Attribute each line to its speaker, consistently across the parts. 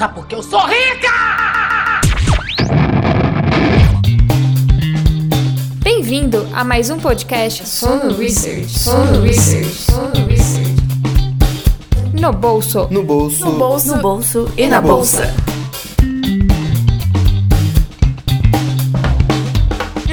Speaker 1: Sabe por que eu sou rica?
Speaker 2: Bem-vindo a mais um podcast Sono Research. Sono Research. Sono Research. No bolso.
Speaker 3: No bolso.
Speaker 4: No bolso.
Speaker 2: No bolso e na bolsa.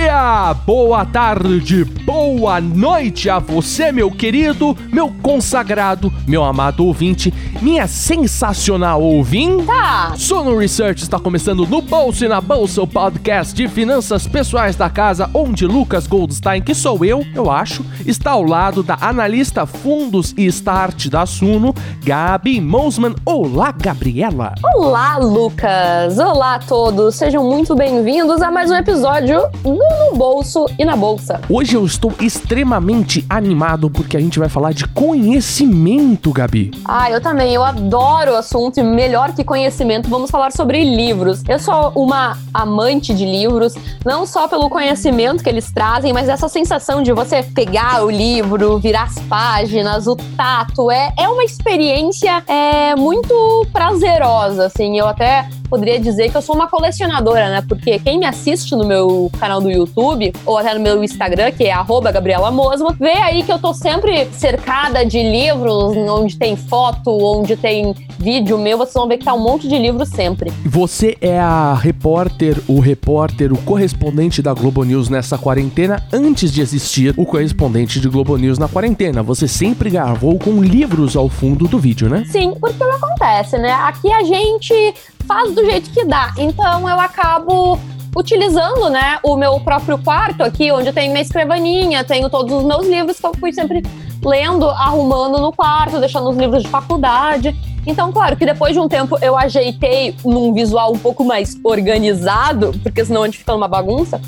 Speaker 5: dia, boa tarde, boa noite a você, meu querido, meu consagrado, meu amado ouvinte, minha sensacional ouvinta. Sono Research está começando no Bolso e na Bolsa, o podcast de finanças pessoais da casa, onde Lucas Goldstein, que sou eu, eu acho, está ao lado da analista fundos e start da Suno, Gabi Mosman. Olá, Gabriela.
Speaker 4: Olá, Lucas. Olá a todos. Sejam muito bem-vindos a mais um episódio no, no Bolso e na Bolsa.
Speaker 5: Hoje eu estou extremamente animado porque a gente vai falar de conhecimento, Gabi.
Speaker 4: Ah, eu também. Eu adoro o assunto e melhor que conhecimento, vamos falar sobre livros. Eu sou uma amante de livros, não só pelo conhecimento que eles trazem, mas essa sensação de você pegar o livro, virar as páginas, o tato. É, é uma experiência é, muito prazerosa, assim. Eu até poderia dizer que eu sou uma colecionadora, né? Porque quem me assiste no meu canal do YouTube, ou até no meu Instagram, que é Gabriela Mosma, vê aí que eu tô sempre cercada de livros, onde tem foto, onde tem vídeo meu, vocês vão ver que tá um monte de livros sempre.
Speaker 5: Você é a repórter, o repórter, o correspondente da Globo News nessa quarentena antes de existir o correspondente de Globo News na quarentena. Você sempre gravou com livros ao fundo do vídeo, né?
Speaker 4: Sim, porque acontece, né? Aqui a gente faz do jeito que dá. Então eu acabo utilizando, né, o meu próprio quarto aqui, onde tenho minha escrivaninha, tenho todos os meus livros que eu fui sempre lendo, arrumando no quarto, deixando os livros de faculdade. Então, claro que depois de um tempo eu ajeitei num visual um pouco mais organizado, porque senão a gente fica numa bagunça.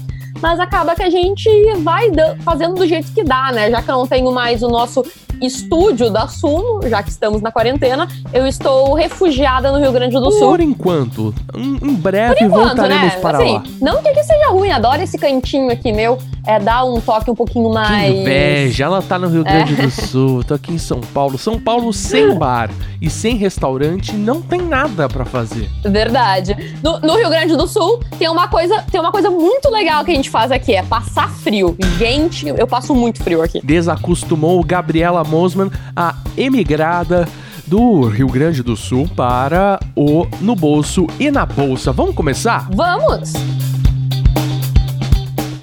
Speaker 4: Mas acaba que a gente vai fazendo do jeito que dá, né? Já que eu não tenho mais o nosso estúdio da Suno, já que estamos na quarentena, eu estou refugiada no Rio Grande do Sul.
Speaker 5: Por enquanto. Em breve Por enquanto, voltaremos né? para
Speaker 4: assim,
Speaker 5: lá.
Speaker 4: Não que aqui ruim, adoro esse cantinho aqui meu. É dar um toque um pouquinho mais.
Speaker 5: Que inveja, ela tá no Rio Grande é. do Sul, tô aqui em São Paulo. São Paulo sem bar e sem restaurante não tem nada para fazer.
Speaker 4: Verdade. No, no, Rio Grande do Sul tem uma coisa, tem uma coisa muito legal que a gente faz aqui, é passar frio. Gente, eu passo muito frio aqui.
Speaker 5: Desacostumou Gabriela Mosman, a emigrada do Rio Grande do Sul para o No Bolso e na Bolsa. Vamos começar?
Speaker 4: Vamos!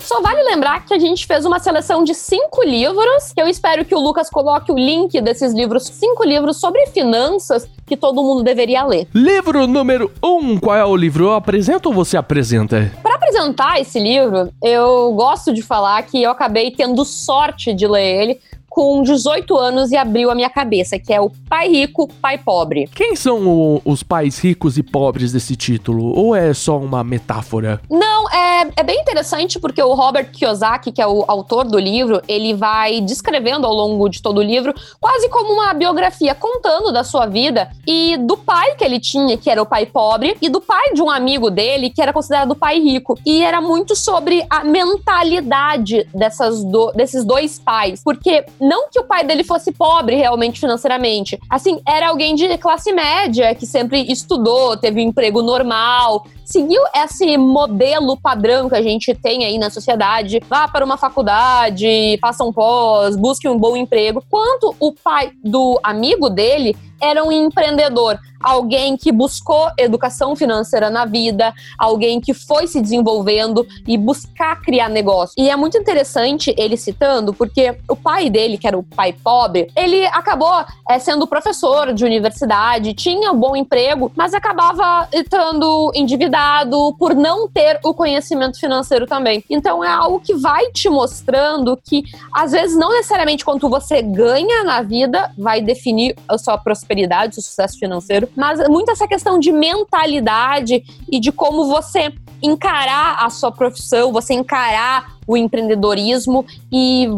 Speaker 4: Só vale lembrar que a gente fez uma seleção de cinco livros, que eu espero que o Lucas coloque o link desses livros, cinco livros sobre finanças que todo mundo deveria ler.
Speaker 5: Livro número um, qual é o livro? Eu apresento ou você apresenta?
Speaker 4: Para apresentar esse livro, eu gosto de falar que eu acabei tendo sorte de ler ele, com 18 anos e abriu a minha cabeça, que é o Pai Rico, Pai Pobre.
Speaker 5: Quem são o, os pais ricos e pobres desse título? Ou é só uma metáfora?
Speaker 4: Não, é, é bem interessante porque o Robert Kiyosaki, que é o autor do livro, ele vai descrevendo ao longo de todo o livro quase como uma biografia, contando da sua vida e do pai que ele tinha, que era o pai pobre, e do pai de um amigo dele, que era considerado o pai rico. E era muito sobre a mentalidade dessas do, desses dois pais, porque não que o pai dele fosse pobre realmente financeiramente. Assim, era alguém de classe média que sempre estudou, teve um emprego normal, seguiu esse modelo padrão que a gente tem aí na sociedade. Vá para uma faculdade, faça um pós, busque um bom emprego. Quanto o pai do amigo dele era um empreendedor, alguém que buscou educação financeira na vida, alguém que foi se desenvolvendo e buscar criar negócio. E é muito interessante ele citando, porque o pai dele, que era o pai pobre, ele acabou é, sendo professor de universidade, tinha um bom emprego, mas acabava estando endividado por não ter o conhecimento financeiro também. Então é algo que vai te mostrando que, às vezes, não necessariamente quanto você ganha na vida vai definir a sua prosperidade prosperidade, o sucesso financeiro, mas muito essa questão de mentalidade e de como você encarar a sua profissão, você encarar o empreendedorismo e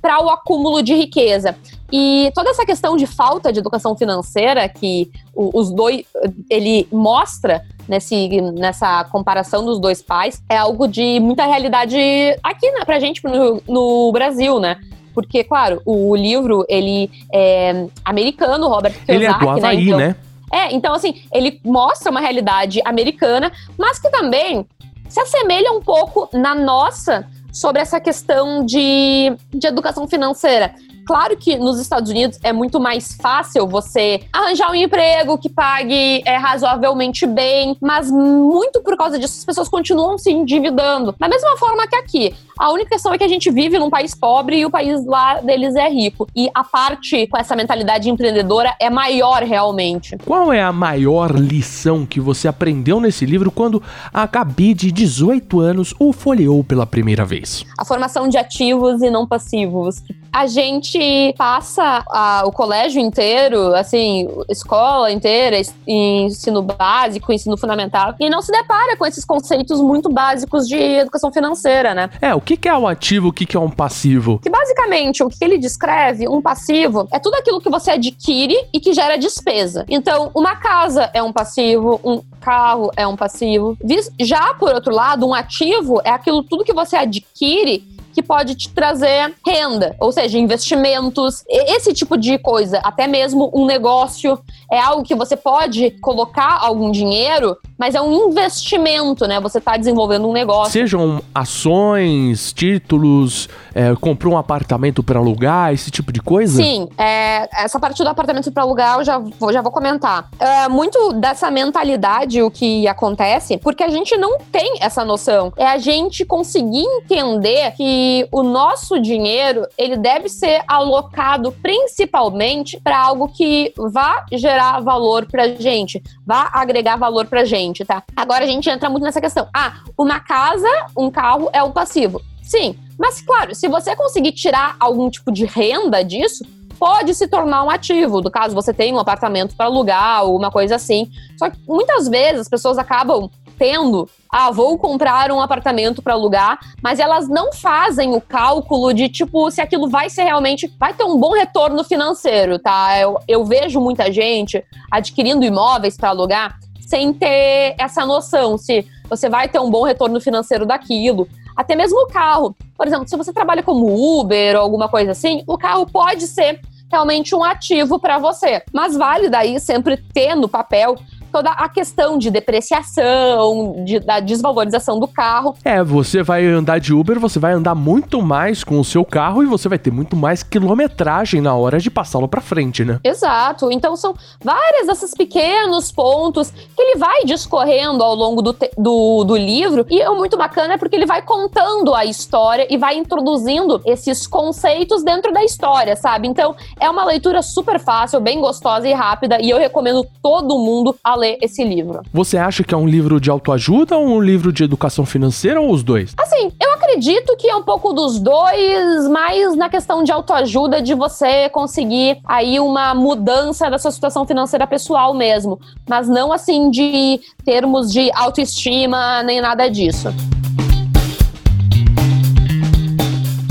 Speaker 4: para o acúmulo de riqueza. E toda essa questão de falta de educação financeira que os dois ele mostra nesse, nessa comparação dos dois pais é algo de muita realidade aqui né, pra gente no, no Brasil, né? Porque, claro, o livro, ele é americano, Robert Kiyosaki,
Speaker 5: Ele é do Havaí,
Speaker 4: né? Então,
Speaker 5: né?
Speaker 4: É, então assim, ele mostra uma realidade americana, mas que também se assemelha um pouco na nossa sobre essa questão de, de educação financeira. Claro que nos Estados Unidos é muito mais fácil você arranjar um emprego que pague é, razoavelmente bem, mas muito por causa disso as pessoas continuam se endividando. Da mesma forma que aqui. A única questão é que a gente vive num país pobre e o país lá deles é rico. E a parte com essa mentalidade empreendedora é maior realmente.
Speaker 5: Qual é a maior lição que você aprendeu nesse livro quando a Gabi, de 18 anos, o folheou pela primeira vez?
Speaker 4: A formação de ativos e não passivos. A gente passa a, o colégio inteiro, assim, escola inteira, ensino básico, ensino fundamental, e não se depara com esses conceitos muito básicos de educação financeira, né?
Speaker 5: É, o que é um ativo, o que é um passivo?
Speaker 4: Que basicamente o que ele descreve, um passivo, é tudo aquilo que você adquire e que gera despesa. Então, uma casa é um passivo, um carro é um passivo. Já por outro lado, um ativo é aquilo tudo que você adquire que pode te trazer renda, ou seja, investimentos, esse tipo de coisa, até mesmo um negócio é algo que você pode colocar algum dinheiro, mas é um investimento, né? Você está desenvolvendo um negócio.
Speaker 5: Sejam ações, títulos, é, comprou um apartamento para alugar, esse tipo de coisa?
Speaker 4: Sim, é, essa parte do apartamento para alugar eu já vou, já vou comentar. É, muito dessa mentalidade, o que acontece, porque a gente não tem essa noção. É a gente conseguir entender que o nosso dinheiro ele deve ser alocado principalmente para algo que vá gerar valor para gente, vá agregar valor para gente, tá? Agora a gente entra muito nessa questão. Ah, uma casa, um carro é o passivo. Sim, mas claro, se você conseguir tirar algum tipo de renda disso, pode se tornar um ativo, do caso você tem um apartamento para alugar ou uma coisa assim. Só que muitas vezes as pessoas acabam tendo, ah, vou comprar um apartamento para alugar, mas elas não fazem o cálculo de tipo se aquilo vai ser realmente vai ter um bom retorno financeiro, tá? Eu, eu vejo muita gente adquirindo imóveis para alugar sem ter essa noção se você vai ter um bom retorno financeiro daquilo. Até mesmo o carro. Por exemplo, se você trabalha como Uber ou alguma coisa assim, o carro pode ser realmente um ativo para você. Mas vale daí sempre ter no papel toda a questão de depreciação, de, da desvalorização do carro.
Speaker 5: É, você vai andar de Uber, você vai andar muito mais com o seu carro e você vai ter muito mais quilometragem na hora de passá-lo para frente, né?
Speaker 4: Exato. Então são vários desses pequenos pontos que ele vai discorrendo ao longo do, do, do livro e é muito bacana porque ele vai contando a história e vai introduzindo esses conceitos dentro da história, sabe? Então é uma leitura super fácil, bem gostosa e rápida e eu recomendo todo mundo a ler esse livro.
Speaker 5: Você acha que é um livro de autoajuda ou um livro de educação financeira ou os dois?
Speaker 4: Assim, eu acredito que é um pouco dos dois, mais na questão de autoajuda, de você conseguir aí uma mudança da sua situação financeira pessoal mesmo, mas não assim de termos de autoestima nem nada disso.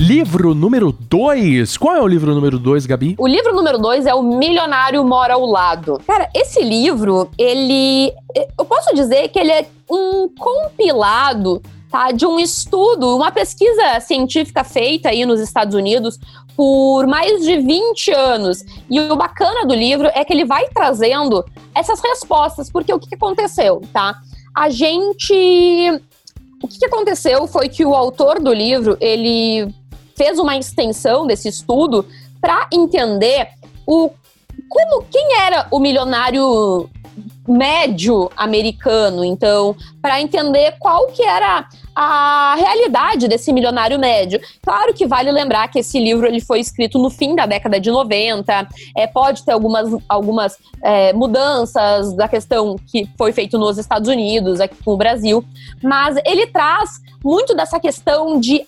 Speaker 5: Livro número 2. Qual é o livro número 2, Gabi?
Speaker 4: O livro número 2 é O Milionário Mora ao Lado. Cara, esse livro, ele. Eu posso dizer que ele é um compilado tá, de um estudo, uma pesquisa científica feita aí nos Estados Unidos por mais de 20 anos. E o bacana do livro é que ele vai trazendo essas respostas, porque o que aconteceu, tá? A gente. O que aconteceu foi que o autor do livro, ele fez uma extensão desse estudo para entender o como quem era o milionário médio americano, então, para entender qual que era a realidade desse milionário médio. Claro que vale lembrar que esse livro ele foi escrito no fim da década de 90, é, pode ter algumas, algumas é, mudanças da questão que foi feito nos Estados Unidos, aqui com o Brasil, mas ele traz muito dessa questão de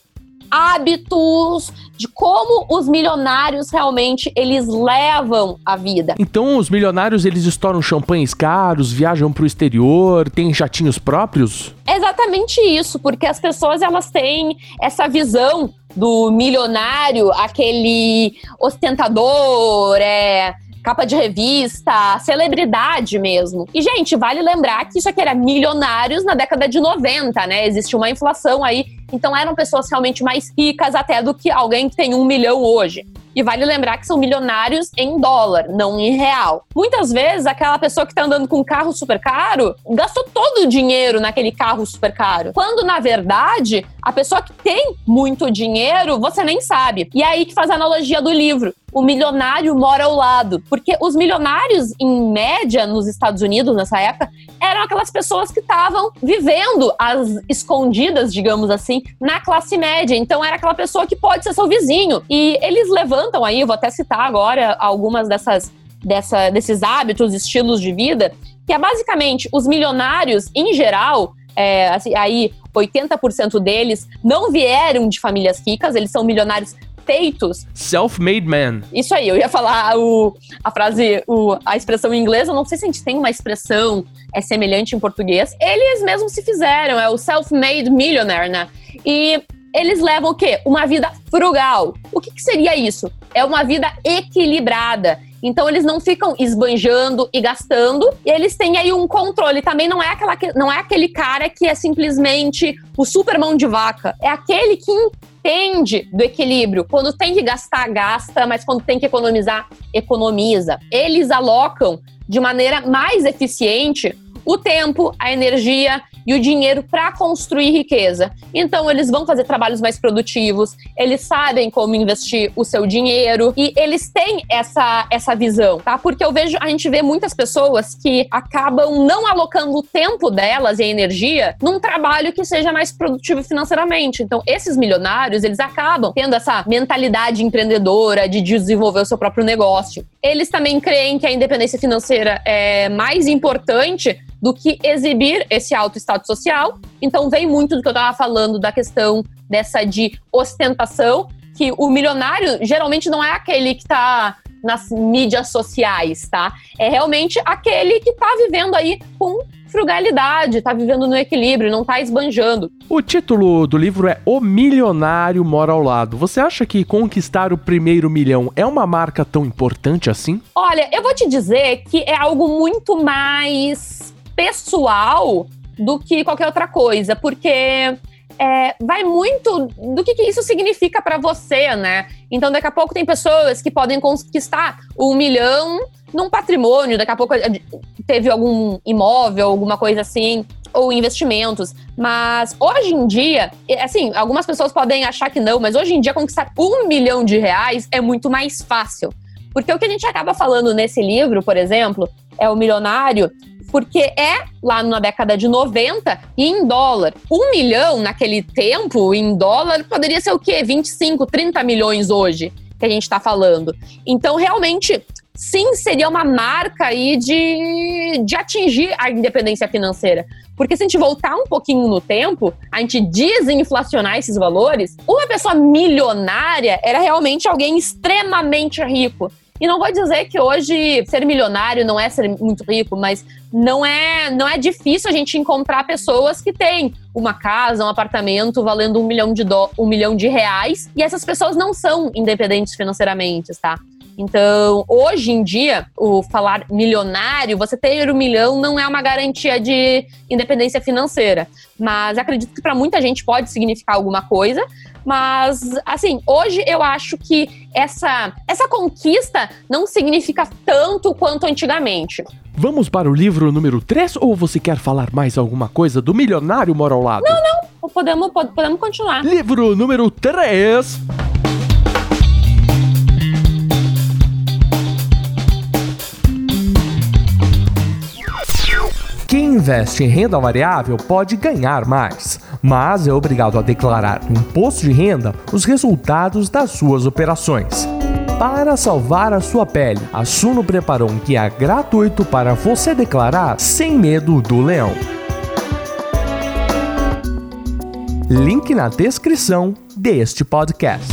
Speaker 4: hábitos, de como os milionários realmente eles levam a vida.
Speaker 5: Então os milionários eles estouram champanhes caros, viajam para o exterior, têm jatinhos próprios?
Speaker 4: É exatamente isso, porque as pessoas elas têm essa visão do milionário, aquele ostentador, é capa de revista, celebridade mesmo. E, gente, vale lembrar que isso aqui era milionários na década de 90, né? Existe uma inflação aí Então eram pessoas realmente mais ricas até do que alguém que tem um milhão hoje. E vale lembrar que são milionários em dólar, não em real. Muitas vezes, aquela pessoa que está andando com um carro super caro gastou todo o dinheiro naquele carro super caro. Quando, na verdade, a pessoa que tem muito dinheiro, você nem sabe. E é aí que faz a analogia do livro o milionário mora ao lado. Porque os milionários, em média, nos Estados Unidos, nessa época, eram aquelas pessoas que estavam vivendo as escondidas, digamos assim, na classe média. Então, era aquela pessoa que pode ser seu vizinho. E eles levantam aí, vou até citar agora algumas dessas, dessa, desses hábitos, estilos de vida, que é basicamente os milionários, em geral, é, assim, aí 80% deles não vieram de famílias ricas, eles são milionários feitos.
Speaker 5: Self-made man.
Speaker 4: Isso aí, eu ia falar o, a frase, o, a expressão em inglês, eu não sei se a gente tem uma expressão é semelhante em português. Eles mesmos se fizeram, é o self-made millionaire, né? E eles levam o quê? Uma vida frugal. O que, que seria isso? É uma vida equilibrada. Então eles não ficam esbanjando e gastando, e eles têm aí um controle. Também não é aquela não é aquele cara que é simplesmente o super mão de vaca. É aquele que entende do equilíbrio. Quando tem que gastar, gasta, mas quando tem que economizar, economiza. Eles alocam de maneira mais eficiente o tempo, a energia e o dinheiro para construir riqueza. Então, eles vão fazer trabalhos mais produtivos, eles sabem como investir o seu dinheiro e eles têm essa, essa visão, tá? Porque eu vejo, a gente vê muitas pessoas que acabam não alocando o tempo delas e a energia num trabalho que seja mais produtivo financeiramente. Então, esses milionários, eles acabam tendo essa mentalidade empreendedora de desenvolver o seu próprio negócio. Eles também creem que a independência financeira é mais importante do que exibir esse alto status social. Então vem muito do que eu estava falando da questão dessa de ostentação, que o milionário geralmente não é aquele que está nas mídias sociais, tá? É realmente aquele que está vivendo aí com frugalidade, está vivendo no equilíbrio, não está esbanjando.
Speaker 5: O título do livro é O Milionário Mora ao Lado. Você acha que conquistar o primeiro milhão é uma marca tão importante assim?
Speaker 4: Olha, eu vou te dizer que é algo muito mais pessoal do que qualquer outra coisa, porque é, vai muito do que, que isso significa para você, né? Então, daqui a pouco tem pessoas que podem conquistar um milhão num patrimônio, daqui a pouco teve algum imóvel, alguma coisa assim, ou investimentos. Mas hoje em dia, assim, algumas pessoas podem achar que não, mas hoje em dia conquistar um milhão de reais é muito mais fácil. Porque o que a gente acaba falando nesse livro, por exemplo, é o milionário porque é lá na década de 90 e em dólar. Um milhão naquele tempo, em dólar, poderia ser o quê? 25, 30 milhões hoje que a gente está falando. Então, realmente, sim, seria uma marca aí de, de atingir a independência financeira. Porque se a gente voltar um pouquinho no tempo, a gente desinflacionar esses valores, uma pessoa milionária era realmente alguém extremamente rico. E não vou dizer que hoje ser milionário não é ser muito rico, mas não é, não é difícil a gente encontrar pessoas que têm uma casa, um apartamento valendo um milhão de, do, um milhão de reais e essas pessoas não são independentes financeiramente, tá? Então, hoje em dia, o falar milionário, você ter um milhão não é uma garantia de independência financeira. Mas acredito que para muita gente pode significar alguma coisa. Mas, assim, hoje eu acho que essa, essa conquista não significa tanto quanto antigamente.
Speaker 5: Vamos para o livro número 3 ou você quer falar mais alguma coisa do milionário mora ao lado?
Speaker 4: Não, não. Podemos, podemos continuar.
Speaker 5: Livro número 3. Investe em renda variável pode ganhar mais, mas é obrigado a declarar no imposto de renda os resultados das suas operações. Para salvar a sua pele, a Suno preparou um guia gratuito para você declarar sem medo do leão. Link na descrição deste podcast.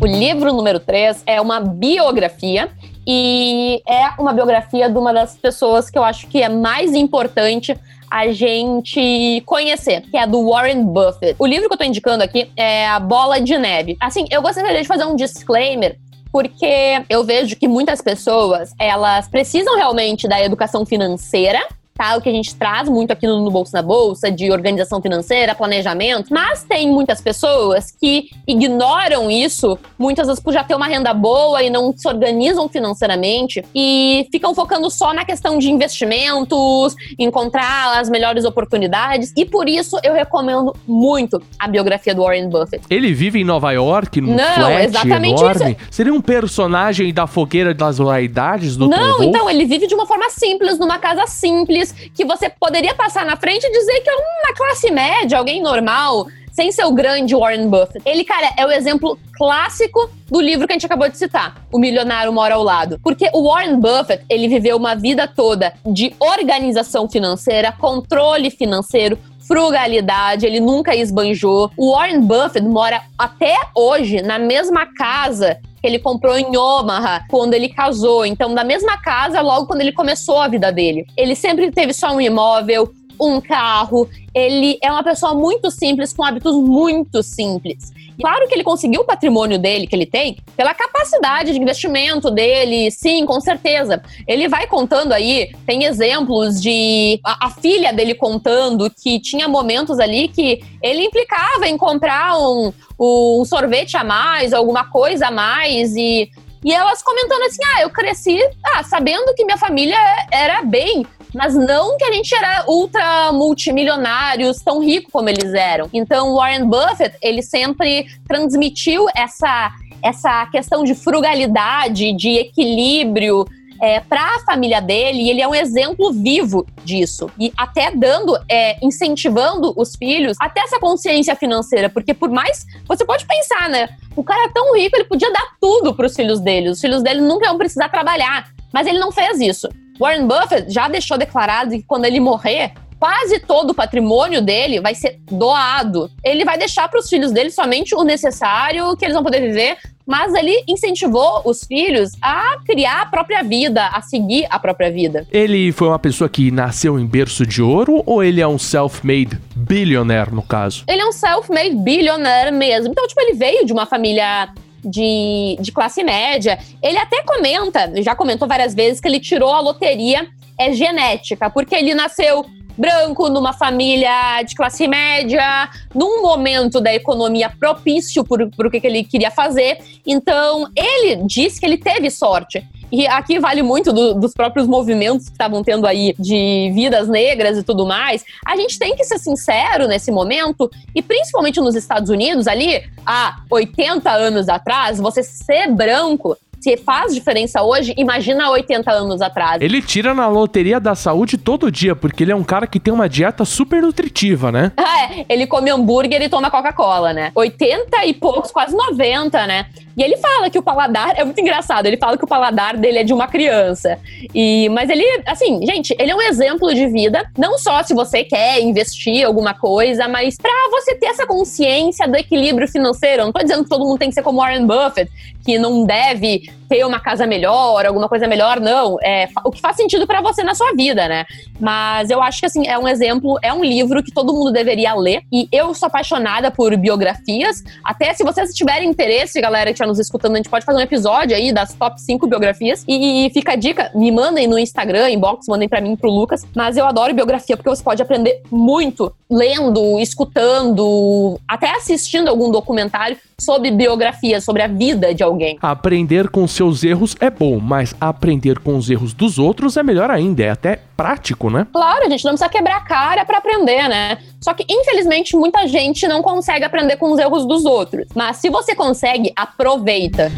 Speaker 4: O livro número 3 é uma biografia e é uma biografia de uma das pessoas que eu acho que é mais importante a gente conhecer, que é do Warren Buffett. O livro que eu tô indicando aqui é A Bola de Neve. Assim, eu gostaria de fazer um disclaimer porque eu vejo que muitas pessoas, elas precisam realmente da educação financeira, tal, que a gente traz muito aqui no Bolsa na Bolsa, de organização financeira, planejamento, mas tem muitas pessoas que ignoram isso, muitas vezes por já ter uma renda boa e não se organizam financeiramente e ficam focando só na questão de investimentos, encontrar as melhores oportunidades, e por isso eu recomendo muito a biografia do Warren Buffett.
Speaker 5: Ele vive em Nova York, num não, flat exatamente enorme? Isso. Seria um personagem da fogueira das vaidades do
Speaker 4: Não, então, ele vive de uma forma simples, numa casa simples, que você poderia passar na frente e dizer que é uma classe média, alguém normal, sem ser o grande Warren Buffett. Ele, cara, é o exemplo clássico do livro que a gente acabou de citar, O Milionário Mora ao Lado. Porque o Warren Buffett, ele viveu uma vida toda de organização financeira, controle financeiro, frugalidade, ele nunca esbanjou. O Warren Buffett mora até hoje na mesma casa que ele comprou em Omaha quando ele casou. Então, na mesma casa, logo quando ele começou a vida dele. Ele sempre teve só um imóvel, um carro. Ele é uma pessoa muito simples, com hábitos muito simples. Claro que ele conseguiu o patrimônio dele, que ele tem, pela capacidade de investimento dele, sim, com certeza. Ele vai contando aí, tem exemplos de a, a filha dele contando que tinha momentos ali que ele implicava em comprar um, um sorvete a mais, alguma coisa a mais, e e elas comentando assim: ah, eu cresci ah, sabendo que minha família era bem, mas não que a gente era ultra multimilionários, tão rico como eles eram. Então, Warren Buffett, ele sempre transmitiu essa, essa questão de frugalidade, de equilíbrio, é, para a família dele, e ele é um exemplo vivo disso. E até dando, é, incentivando os filhos até essa consciência financeira, porque por mais. Você pode pensar, né? O cara é tão rico, ele podia dar tudo para os filhos dele. Os filhos dele nunca vão precisar trabalhar. Mas ele não fez isso. Warren Buffett já deixou declarado que quando ele morrer, quase todo o patrimônio dele vai ser doado. Ele vai deixar para os filhos dele somente o necessário que eles vão poder viver, mas ele incentivou os filhos a criar a própria vida, a seguir a própria vida.
Speaker 5: Ele foi uma pessoa que nasceu em berço de ouro ou ele é um self-made billionaire no caso?
Speaker 4: Ele é um self-made billionaire mesmo. Então, tipo, ele veio de uma família de, de classe média. Ele até comenta, já comentou várias vezes, que ele tirou a loteria é genética, porque ele nasceu branco, numa família de classe média, num momento da economia propício para o que, que ele queria fazer. Então, ele disse que ele teve sorte. E aqui vale muito do, dos próprios movimentos que estavam tendo aí de vidas negras e tudo mais. A gente tem que ser sincero nesse momento, e principalmente nos Estados Unidos, ali há 80 anos atrás, você ser branco se faz diferença hoje, imagina 80 anos atrás.
Speaker 5: Ele tira na loteria da saúde todo dia, porque ele é um cara que tem uma dieta super nutritiva, né?
Speaker 4: é, ele come hambúrguer e toma Coca-Cola, né? 80 e poucos, quase 90, né? E ele fala que o paladar é muito engraçado. Ele fala que o paladar dele é de uma criança. E mas ele, assim, gente, ele é um exemplo de vida, não só se você quer investir alguma coisa, mas para você ter essa consciência do equilíbrio financeiro. Eu não tô dizendo que todo mundo tem que ser como Warren Buffett, que não deve ter uma casa melhor, alguma coisa melhor, não. É o que faz sentido para você na sua vida, né? Mas eu acho que assim, é um exemplo, é um livro que todo mundo deveria ler. E eu sou apaixonada por biografias. Até se vocês tiverem interesse, galera, que está nos escutando, a gente pode fazer um episódio aí das top 5 biografias. E fica a dica, me mandem no Instagram, inbox, mandem para mim pro Lucas. Mas eu adoro biografia porque você pode aprender muito lendo, escutando, até assistindo algum documentário sobre biografia, sobre a vida de alguém.
Speaker 5: Aprender com seus erros é bom, mas aprender com os erros dos outros é melhor ainda, é até prático, né?
Speaker 4: Claro, a gente não precisa quebrar a cara para aprender, né? Só que infelizmente muita gente não consegue aprender com os erros dos outros. Mas se você consegue, aproveita.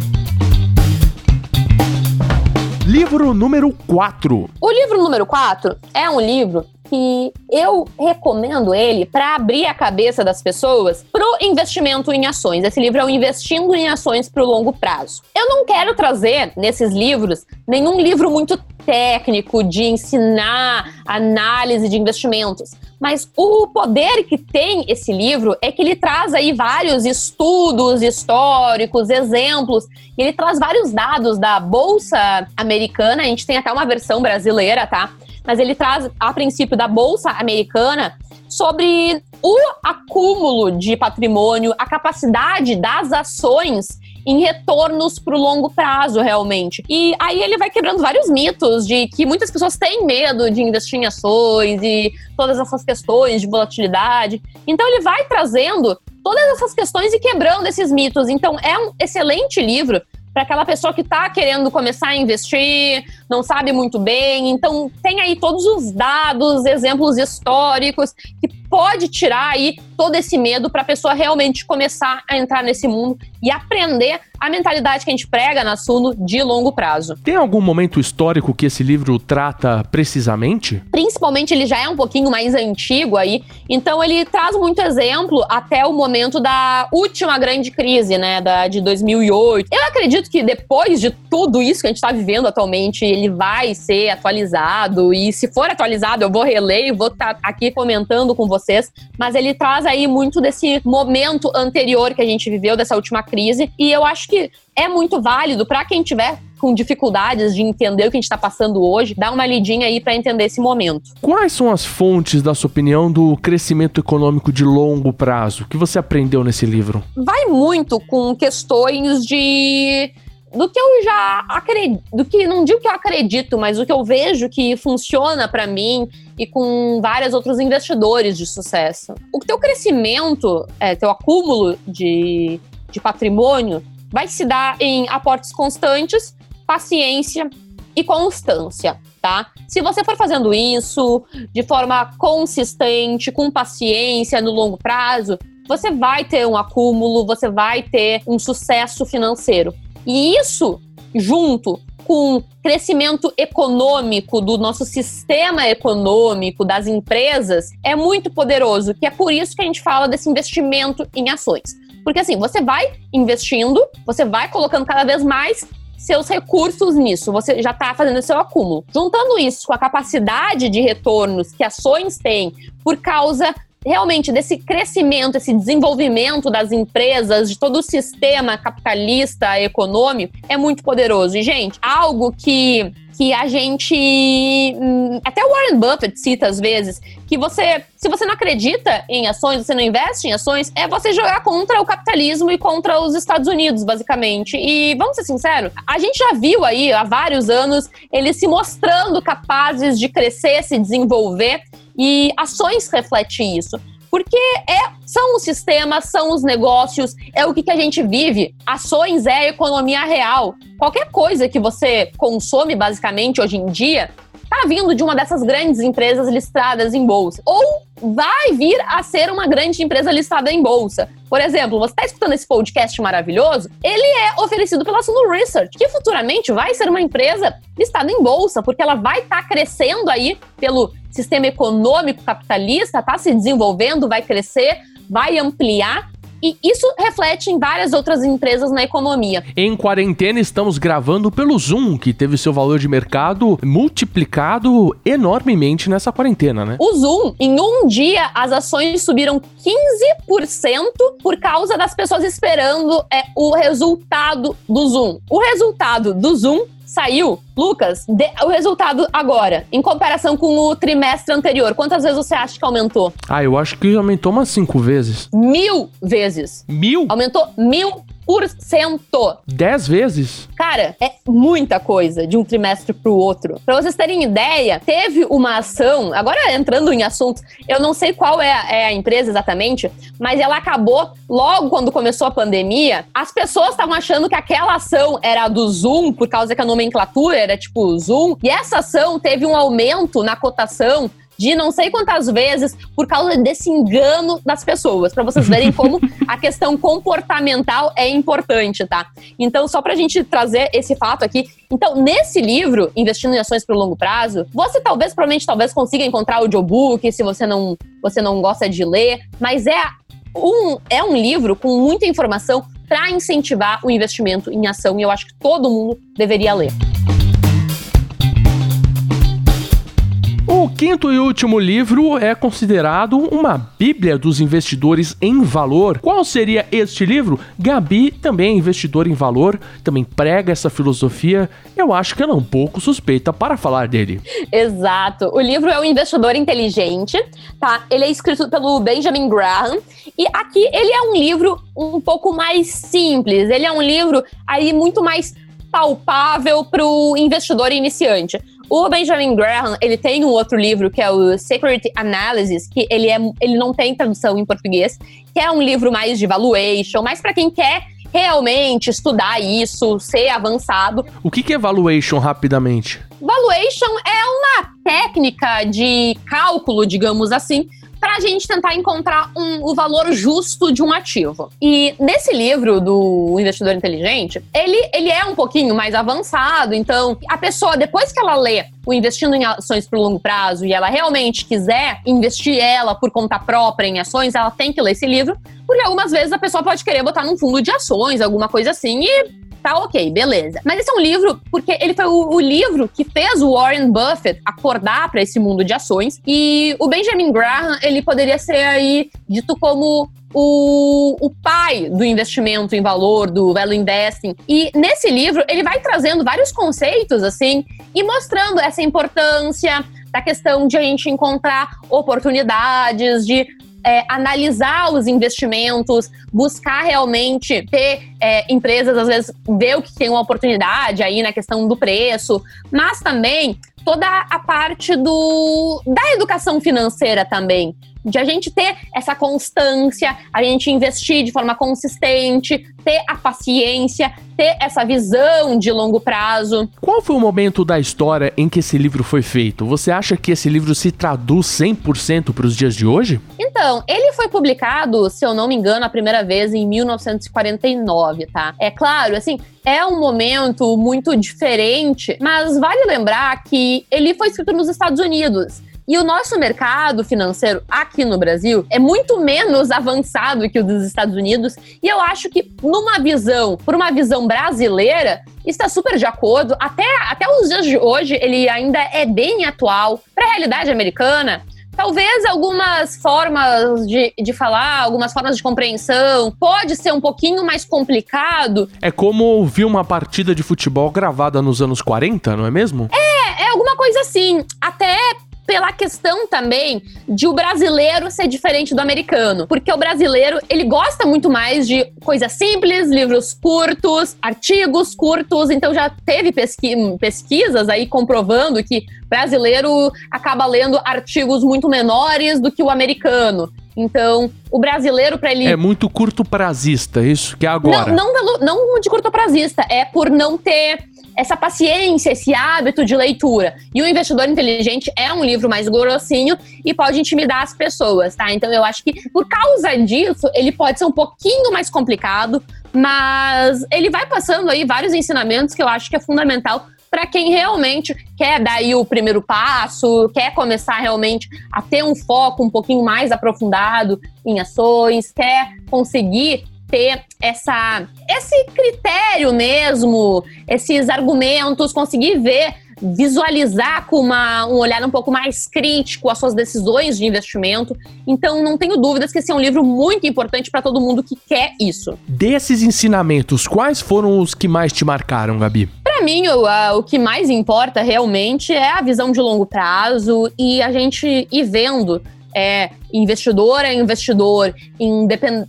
Speaker 5: Livro número 4.
Speaker 4: O livro número 4 é um livro que eu recomendo ele para abrir a cabeça das pessoas pro investimento em ações. Esse livro é o Investindo em Ações para o Longo Prazo. Eu não quero trazer nesses livros nenhum livro muito técnico de ensinar análise de investimentos. Mas o poder que tem esse livro é que ele traz aí vários estudos históricos, exemplos, ele traz vários dados da Bolsa Americana. A gente tem até uma versão brasileira, tá? Mas ele traz, a princípio, da Bolsa Americana sobre o acúmulo de patrimônio, a capacidade das ações em retornos para o longo prazo, realmente. E aí ele vai quebrando vários mitos de que muitas pessoas têm medo de investir em ações e todas essas questões de volatilidade. Então ele vai trazendo todas essas questões e quebrando esses mitos. Então é um excelente livro para aquela pessoa que está querendo começar a investir, não sabe muito bem. Então, tem aí todos os dados, exemplos históricos que pode tirar aí todo esse medo para a pessoa realmente começar a entrar nesse mundo e aprender a mentalidade que a gente prega na Suno de longo prazo.
Speaker 5: Tem algum momento histórico que esse livro trata precisamente?
Speaker 4: Principalmente ele já é um pouquinho mais antigo aí, então ele traz muito exemplo até o momento da última grande crise, né, da de 2008. Eu acredito que depois de tudo isso que a gente está vivendo atualmente, ele vai ser atualizado e se for atualizado eu vou reler e vou estar tá aqui comentando com vocês vocês, mas ele traz aí muito desse momento anterior que a gente viveu, dessa última crise, e eu acho que é muito válido para quem tiver com dificuldades de entender o que a gente está passando hoje, dar uma lidinha aí para entender esse momento.
Speaker 5: Quais são as fontes, da sua opinião, do crescimento econômico de longo prazo? O que você aprendeu nesse livro?
Speaker 4: Vai muito com questões de do que eu já acredito, do que não digo que eu acredito, mas o que eu vejo que funciona para mim e com vários outros investidores de sucesso. O teu crescimento, é, teu acúmulo de, de patrimônio vai se dar em aportes constantes, paciência e constância, tá? Se você for fazendo isso de forma consistente, com paciência no longo prazo, você vai ter um acúmulo, você vai ter um sucesso financeiro. E isso, junto com crescimento econômico do nosso sistema econômico, das empresas, é muito poderoso, que é por isso que a gente fala desse investimento em ações. Porque assim, você vai investindo, você vai colocando cada vez mais seus recursos nisso, você já está fazendo seu acúmulo. Juntando isso com a capacidade de retornos que ações têm por causa realmente desse crescimento, esse desenvolvimento das empresas, de todo o sistema capitalista econômico, é muito poderoso. E, gente, algo que que a gente hum, até o Warren Buffett cita às vezes que você se você não acredita em ações você não investe em ações é você jogar contra o capitalismo e contra os Estados Unidos basicamente e vamos ser sinceros a gente já viu aí há vários anos eles se mostrando capazes de crescer se desenvolver e ações refletem isso. Porque é, são os sistemas, são os negócios, é o que, que a gente vive. Ações é economia real. Qualquer coisa que você consome, basicamente, hoje em dia, está vindo de uma dessas grandes empresas listadas em bolsa. Ou vai vir a ser uma grande empresa listada em bolsa. Por exemplo, você está escutando esse podcast maravilhoso? Ele é oferecido pela Suno Research, que futuramente vai ser uma empresa listada em bolsa, porque ela vai estar tá crescendo aí pelo sistema econômico capitalista, está se desenvolvendo, vai crescer, vai ampliar e isso reflete em várias outras empresas na economia.
Speaker 5: Em quarentena, estamos gravando pelo Zoom, que teve seu valor de mercado multiplicado enormemente nessa quarentena, né?
Speaker 4: O Zoom, em um dia, as ações subiram 15% por causa das pessoas esperando é, o resultado do Zoom. O resultado do Zoom saiu, Lucas, o resultado agora, em comparação com o trimestre anterior, quantas vezes você acha que aumentou?
Speaker 5: Ah, eu acho que aumentou umas cinco vezes.
Speaker 4: Mil vezes.
Speaker 5: Mil?
Speaker 4: Aumentou mil.
Speaker 5: Dez vezes?
Speaker 4: Cara, é muita coisa de um trimestre pro outro. Pra vocês terem ideia, teve uma ação, agora entrando em assuntos, eu não sei qual é a, é a empresa exatamente, mas ela acabou logo quando começou a pandemia. As pessoas estavam achando que aquela ação era do Zoom, por causa que a nomenclatura era tipo Zoom, e essa ação teve um aumento na cotação de não sei quantas vezes por causa desse engano das pessoas, para vocês verem como a questão comportamental é importante, tá? Então, só pra gente trazer esse fato aqui. Então, nesse livro, Investindo em Ações para o Longo Prazo, você talvez, provavelmente, talvez consiga encontrar audiobook se você não, você não gosta de ler, mas é um, é um livro com muita informação para incentivar o investimento em ação e eu acho que todo mundo deveria ler.
Speaker 5: Quinto e último livro é considerado uma bíblia dos investidores em valor. Qual seria este livro? Gabi também é investidor em valor, também prega essa filosofia. Eu acho que ela é um pouco suspeita para falar dele.
Speaker 4: Exato. O livro é o Investidor Inteligente, tá? Ele é escrito pelo Benjamin Graham e aqui ele é um livro um pouco mais simples. Ele é um livro aí muito mais palpável para o investidor iniciante. O Benjamin Graham, ele tem um outro livro que é o Security Analysis, que ele, é, ele não tem tradução em português, que é um livro mais de valuation, mais para quem quer realmente estudar isso, ser avançado.
Speaker 5: O que, que é valuation rapidamente?
Speaker 4: Valuation é uma técnica de cálculo, digamos assim, para a gente tentar encontrar um, o valor justo de um ativo. E nesse livro do Investidor Inteligente, ele, ele é um pouquinho mais avançado, então a pessoa, depois que ela lê o Investindo em Ações por Longo Prazo e ela realmente quiser investir ela por conta própria em ações, ela tem que ler esse livro, porque algumas vezes a pessoa pode querer botar num fundo de ações, alguma coisa assim, e tá ok, beleza. Mas esse é um livro, porque ele foi o, o livro que fez o Warren Buffett acordar para esse mundo de ações. E o Benjamin Graham, ele poderia ser aí dito como o, o, pai do investimento em valor, do value investing. E nesse livro, ele vai trazendo vários conceitos, assim, e mostrando essa importância da questão de a gente encontrar oportunidades, de é, analisar os investimentos, buscar realmente ter é, empresas, às vezes, ver o que tem uma oportunidade aí na questão do preço, mas também toda a parte do, da educação financeira também de a gente ter essa constância, a gente investir de forma consistente, ter a paciência, ter essa visão de longo prazo.
Speaker 5: Qual foi o momento da história em que esse livro foi feito? Você acha que esse livro se traduz 100% para os dias de hoje?
Speaker 4: Então, ele foi publicado, se eu não me engano, a primeira vez em 1949, tá? É claro, assim, é um momento muito diferente, mas vale lembrar que ele foi escrito nos Estados Unidos. E o nosso mercado financeiro aqui no Brasil é muito menos avançado que o dos Estados Unidos. E eu acho que, numa visão, por uma visão brasileira, está super de acordo. Até, até os dias de hoje, ele ainda é bem atual. Para a realidade americana, Talvez algumas formas de, de falar, algumas formas de compreensão, pode ser um pouquinho mais complicado.
Speaker 5: É como ouvir uma partida de futebol gravada nos anos 40, não é mesmo?
Speaker 4: É, é alguma coisa assim. Até pela questão também de o brasileiro ser diferente do americano. Porque o brasileiro, ele gosta muito mais de coisas simples, livros curtos, artigos curtos. Então já teve pesqui pesquisas aí comprovando que brasileiro acaba lendo artigos muito menores do que o americano. Então, o brasileiro, para ele.
Speaker 5: É muito curto prazista, isso que é agora.
Speaker 4: Não, não, não de curto prazista, é por não ter essa paciência, esse hábito de leitura. E o Investidor Inteligente é um livro mais grossinho e pode intimidar as pessoas, tá? Então eu acho que por causa disso, ele pode ser um pouquinho mais complicado, mas ele vai passando aí vários ensinamentos que eu acho que é fundamental para quem realmente quer dar aí o primeiro passo, quer começar realmente a ter um foco um pouquinho mais aprofundado em ações, quer conseguir ter essa, esse critério mesmo, esses argumentos, conseguir ver, visualizar com uma, um olhar um pouco mais crítico as suas decisões de investimento. Então, não tenho dúvidas que esse é um livro muito importante para todo mundo que quer isso.
Speaker 5: Desses ensinamentos, quais foram os que mais te marcaram, Gabi?
Speaker 4: Para mim, o, a, o que mais importa realmente é a visão de longo prazo e a gente ir vendo é, investidor a investidor em,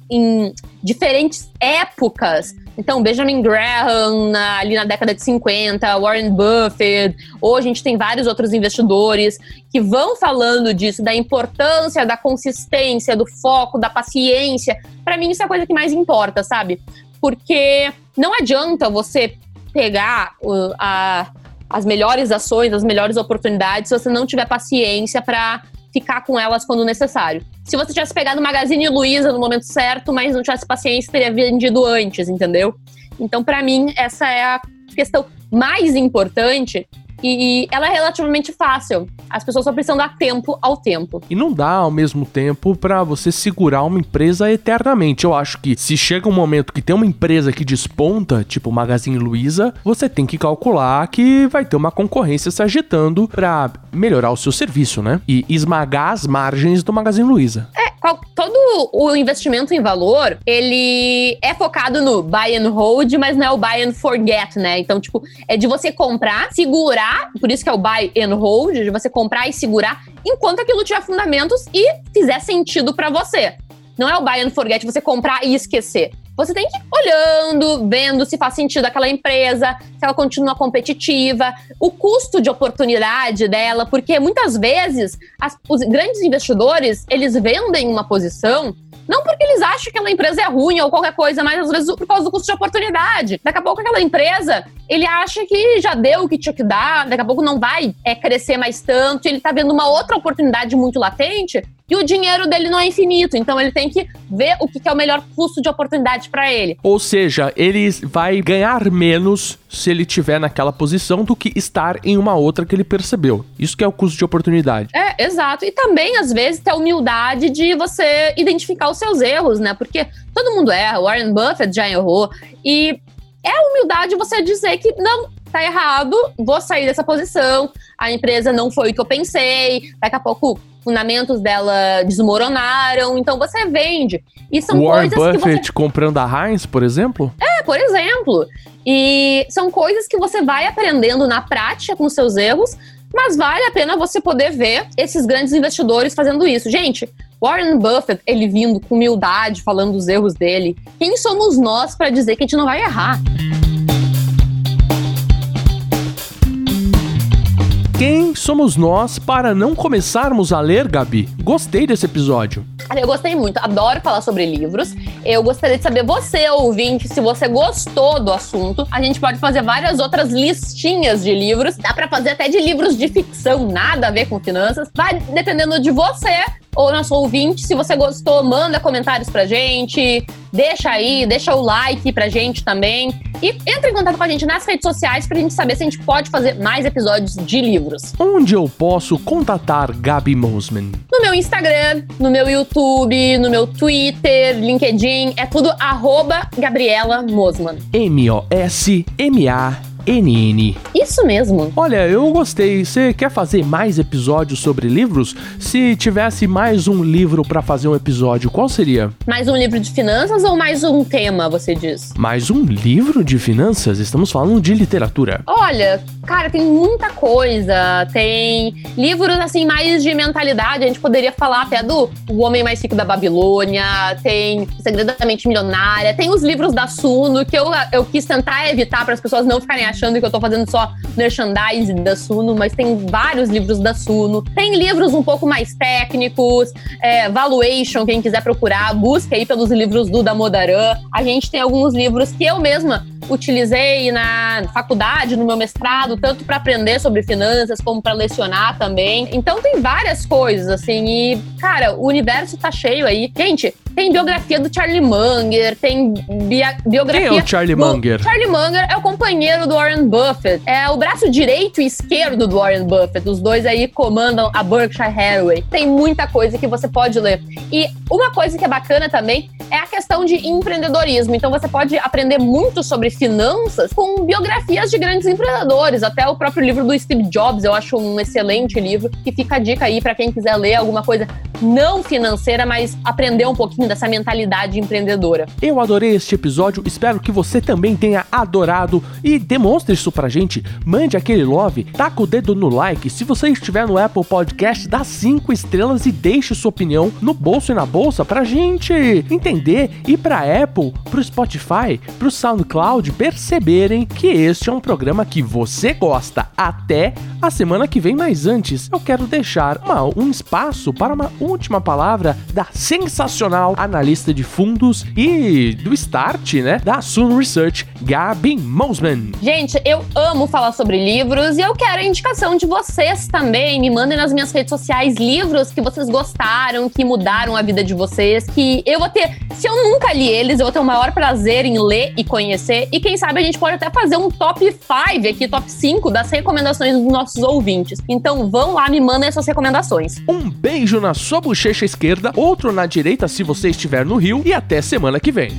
Speaker 4: em diferentes épocas. Então, Benjamin Graham, ali na década de 50, Warren Buffett, hoje a gente tem vários outros investidores que vão falando disso, da importância da consistência, do foco, da paciência. Para mim, isso é a coisa que mais importa, sabe? Porque não adianta você pegar uh, a, as melhores ações, as melhores oportunidades, se você não tiver paciência para ficar com elas quando necessário. Se você tivesse pegado Magazine Luiza no momento certo, mas não tivesse paciência, teria vendido antes, entendeu? Então, para mim, essa é a questão mais importante e ela é relativamente fácil. As pessoas só precisam dar tempo ao tempo.
Speaker 5: E não dá ao mesmo tempo para você segurar uma empresa eternamente. Eu acho que se chega um momento que tem uma empresa que desponta, tipo Magazine Luiza, você tem que calcular que vai ter uma concorrência se agitando para melhorar o seu serviço, né? E esmagar as margens do Magazine Luiza.
Speaker 4: É, todo o investimento em valor, ele é focado no buy and hold, mas não é o buy and forget, né? Então, tipo, é de você comprar, segurar, por isso que é o buy and hold, de você comprar e segurar enquanto aquilo tiver fundamentos e fizer sentido para você. Não é o buy and forget, você comprar e esquecer. Você tem que ir olhando, vendo se faz sentido aquela empresa, se ela continua competitiva, o custo de oportunidade dela, porque muitas vezes as, os grandes investidores, eles vendem uma posição não porque eles acham que aquela empresa é ruim ou qualquer coisa, mas às vezes por causa do custo de oportunidade. Daqui a pouco aquela empresa, ele acha que já deu o que tinha que dar, daqui a pouco não vai é, crescer mais tanto, ele tá vendo uma outra oportunidade muito latente e o dinheiro dele não é infinito, então ele tem que ver o que é o melhor custo de oportunidade para ele.
Speaker 5: Ou seja, ele vai ganhar menos se ele tiver naquela posição do que estar em uma outra que ele percebeu. Isso que é o custo de oportunidade.
Speaker 4: É, exato. E também, às vezes, ter a humildade de você identificar os seus erros, né? Porque todo mundo erra, Warren Buffett já errou. E é a humildade você dizer que não, tá errado, vou sair dessa posição, a empresa não foi o que eu pensei, daqui a pouco fundamentos dela desmoronaram, então você vende. E são
Speaker 5: Warren
Speaker 4: coisas
Speaker 5: Buffett
Speaker 4: que você...
Speaker 5: comprando a Heinz, por exemplo?
Speaker 4: É, por exemplo. E são coisas que você vai aprendendo na prática com seus erros, mas vale a pena você poder ver esses grandes investidores fazendo isso. Gente, Warren Buffett, ele vindo com humildade, falando dos erros dele. Quem somos nós para dizer que a gente não vai errar?
Speaker 5: Quem somos nós para não começarmos a ler, Gabi? Gostei desse episódio.
Speaker 4: Eu gostei muito, adoro falar sobre livros. Eu gostaria de saber, você, ouvinte, se você gostou do assunto. A gente pode fazer várias outras listinhas de livros. Dá para fazer até de livros de ficção, nada a ver com finanças. Vai dependendo de você ou nosso ouvinte. Se você gostou, manda comentários pra gente. Deixa aí, deixa o like pra gente também. E entre em contato com a gente nas redes sociais pra gente saber se a gente pode fazer mais episódios de livros.
Speaker 5: Onde eu posso contatar Gabi Mosman?
Speaker 4: No meu Instagram, no meu YouTube, no meu Twitter, LinkedIn, é tudo arroba Gabriela Mosman.
Speaker 5: M-O-S-M-A NN.
Speaker 4: Isso mesmo.
Speaker 5: Olha, eu gostei. Você quer fazer mais episódios sobre livros? Se tivesse mais um livro para fazer um episódio, qual seria?
Speaker 4: Mais um livro de finanças ou mais um tema, você diz?
Speaker 5: Mais um livro de finanças? Estamos falando de literatura.
Speaker 4: Olha, cara, tem muita coisa. Tem livros assim mais de mentalidade. A gente poderia falar até do O Homem Mais Rico da Babilônia, tem Segredamente Milionária, tem os livros da Suno que eu, eu quis tentar evitar para as pessoas não ficarem achando que eu tô fazendo só merchandising da Suno, mas tem vários livros da Suno. Tem livros um pouco mais técnicos, é, valuation, quem quiser procurar, busca aí pelos livros do Damodaran. A gente tem alguns livros que eu mesma utilizei na faculdade, no meu mestrado, tanto para aprender sobre finanças como para lecionar também. Então tem várias coisas assim e, cara, o universo tá cheio aí. Gente, tem biografia do Charlie Munger, tem biografia
Speaker 5: Quem é o Charlie
Speaker 4: do...
Speaker 5: Munger?
Speaker 4: Charlie Munger é o companheiro do Warren Buffett. É o braço direito e esquerdo do Warren Buffett. Os dois aí comandam a Berkshire Hathaway. Tem muita coisa que você pode ler. E uma coisa que é bacana também é a questão de empreendedorismo. Então você pode aprender muito sobre finanças com biografias de grandes empreendedores. Até o próprio livro do Steve Jobs, eu acho um excelente livro que fica a dica aí para quem quiser ler alguma coisa não financeira, mas aprender um pouquinho dessa mentalidade empreendedora.
Speaker 5: Eu adorei este episódio, espero que você também tenha adorado e demonstre isso pra gente. Mande aquele love, taca o dedo no like. Se você estiver no Apple Podcast, dá 5 estrelas e deixe sua opinião no bolso e na bolsa pra gente entender e pra Apple, pro Spotify, pro SoundCloud perceberem que este é um programa que você gosta. Até a semana que vem, mas antes eu quero deixar uma, um espaço para uma última palavra da sensacional analista de fundos e do start, né, da Sun Research, Gabi Mosman.
Speaker 4: Gente, eu amo falar sobre livros e eu quero a indicação de vocês também. Me mandem nas minhas redes sociais livros que vocês gostaram, que mudaram a vida de vocês, que eu vou ter, se eu nunca li eles, eu vou ter o maior prazer em ler e conhecer. E quem sabe a gente pode até fazer um top 5 aqui, top 5 das recomendações dos nossos ouvintes. Então vão lá, me mandem essas recomendações.
Speaker 5: Um beijo na sua bochecha esquerda, outro na direita se você estiver no Rio e até semana que vem.